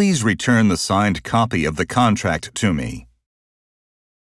please return the signed copy of the contract to me?